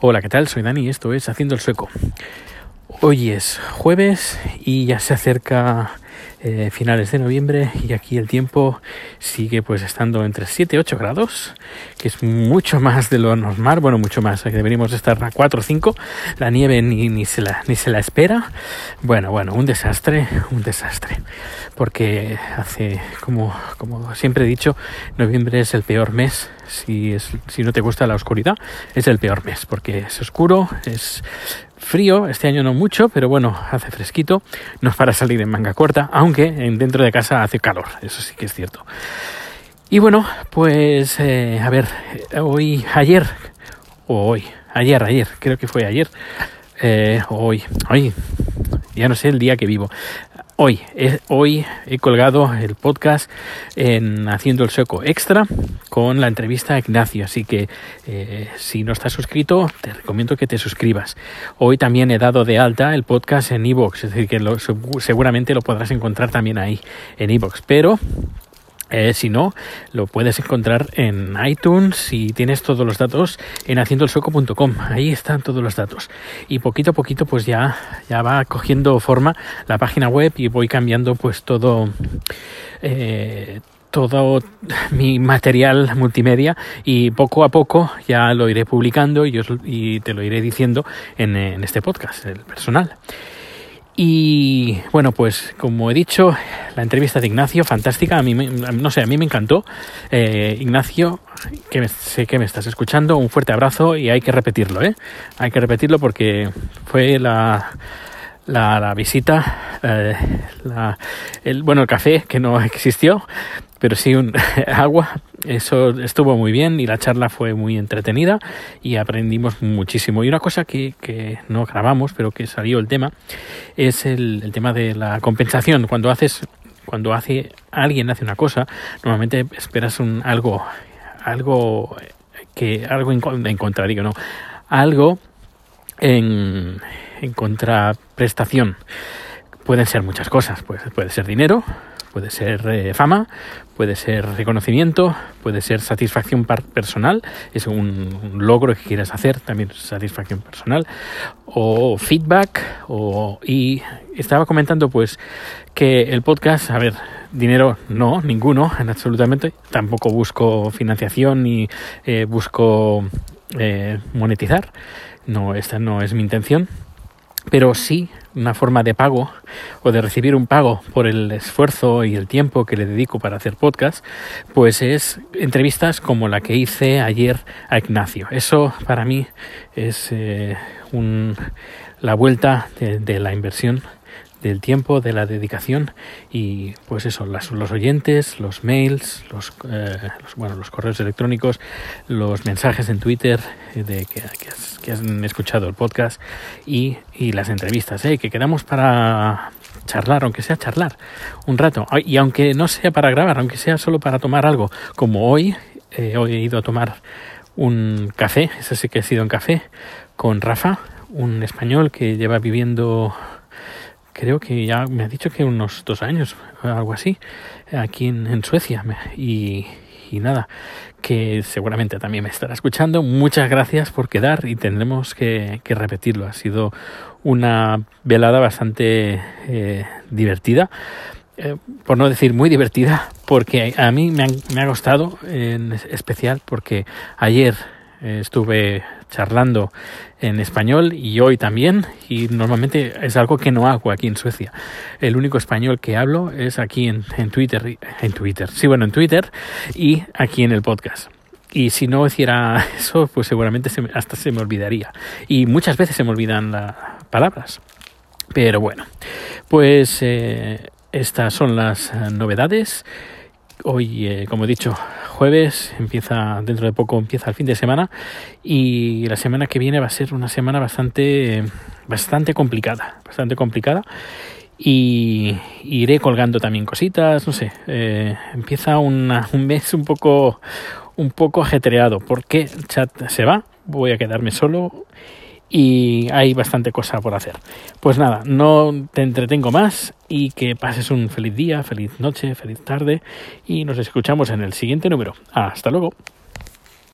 Hola, ¿qué tal? Soy Dani y esto es Haciendo el Sueco. Hoy es jueves y ya se acerca eh, finales de noviembre y aquí el tiempo sigue pues estando entre 7 y 8 grados, que es mucho más de lo normal, bueno, mucho más, que deberíamos estar a 4 o 5, la nieve ni, ni, se la, ni se la espera, bueno, bueno, un desastre, un desastre, porque hace, como, como siempre he dicho, noviembre es el peor mes, si, es, si no te gusta la oscuridad, es el peor mes, porque es oscuro, es frío, este año no mucho, pero bueno, hace fresquito, no es para salir en manga corta, aunque dentro de casa hace calor, eso sí que es cierto. Y bueno, pues eh, a ver, hoy, ayer, o hoy, ayer, ayer, creo que fue ayer, eh, hoy, hoy, ya no sé el día que vivo. Hoy, eh, hoy he colgado el podcast en Haciendo el Sueco Extra con la entrevista a Ignacio, así que eh, si no estás suscrito te recomiendo que te suscribas. Hoy también he dado de alta el podcast en iVoox, es decir que seguramente lo podrás encontrar también ahí en iVoox, pero eh, si no, lo puedes encontrar en iTunes y tienes todos los datos en haciendoelsueco.com. Ahí están todos los datos. Y poquito a poquito pues ya, ya va cogiendo forma la página web y voy cambiando pues todo... Eh, todo mi material multimedia y poco a poco ya lo iré publicando y, os, y te lo iré diciendo en, en este podcast, el personal. Y bueno, pues como he dicho, la entrevista de Ignacio, fantástica, a mí, no sé, a mí me encantó. Eh, Ignacio, que sé que me estás escuchando, un fuerte abrazo y hay que repetirlo, ¿eh? Hay que repetirlo porque fue la, la, la visita, eh, la, el, bueno, el café que no existió, pero sí un agua. Eso estuvo muy bien y la charla fue muy entretenida y aprendimos muchísimo. Y una cosa que, que no grabamos, pero que salió el tema, es el, el, tema de la compensación. Cuando haces, cuando hace alguien hace una cosa, normalmente esperas un algo, algo que algo en, en contrario, no, algo en, en contraprestación. Pueden ser muchas cosas, pues puede ser dinero, puede ser eh, fama, puede ser reconocimiento, puede ser satisfacción personal, es un, logro que quieras hacer, también satisfacción personal, o feedback, o, y estaba comentando pues que el podcast, a ver, dinero no, ninguno, en absolutamente, tampoco busco financiación ni eh, busco eh, monetizar, no, esta no es mi intención, pero sí una forma de pago o de recibir un pago por el esfuerzo y el tiempo que le dedico para hacer podcast, pues es entrevistas como la que hice ayer a Ignacio. Eso para mí es eh, un, la vuelta de, de la inversión del tiempo, de la dedicación y pues eso, las, los oyentes, los mails, los, eh, los, bueno, los correos electrónicos, los mensajes en Twitter de que, has, que han escuchado el podcast y, y las entrevistas, ¿eh? que quedamos para charlar, aunque sea charlar un rato y aunque no sea para grabar, aunque sea solo para tomar algo, como hoy, eh, hoy he ido a tomar un café, ese sí que ha sido un café, con Rafa, un español que lleva viviendo creo que ya me ha dicho que unos dos años, algo así, aquí en, en Suecia. Y, y, nada, que seguramente también me estará escuchando. Muchas gracias por quedar y tendremos que, repetirlo. Ha sido una velada bastante eh, divertida. Eh, por no decir muy divertida, porque a mí me, han, me ha gustado en especial porque ayer eh, estuve charlando en español y hoy también y normalmente es algo que no hago aquí en Suecia. El único español que hablo es aquí en, en Twitter, en Twitter, sí bueno en Twitter y aquí en el podcast. Y si no hiciera eso, pues seguramente se hasta se me olvidaría. Y muchas veces se me olvidan las palabras. Pero bueno, pues eh, estas son las novedades. Hoy, eh, como he dicho, jueves, empieza dentro de poco empieza el fin de semana y la semana que viene va a ser una semana bastante bastante complicada, bastante complicada y iré colgando también cositas, no sé, eh, empieza un mes un poco un poco ajetreado. Porque el chat se va, voy a quedarme solo y hay bastante cosa por hacer. Pues nada, no te entretengo más y que pases un feliz día, feliz noche, feliz tarde y nos escuchamos en el siguiente número. Hasta luego.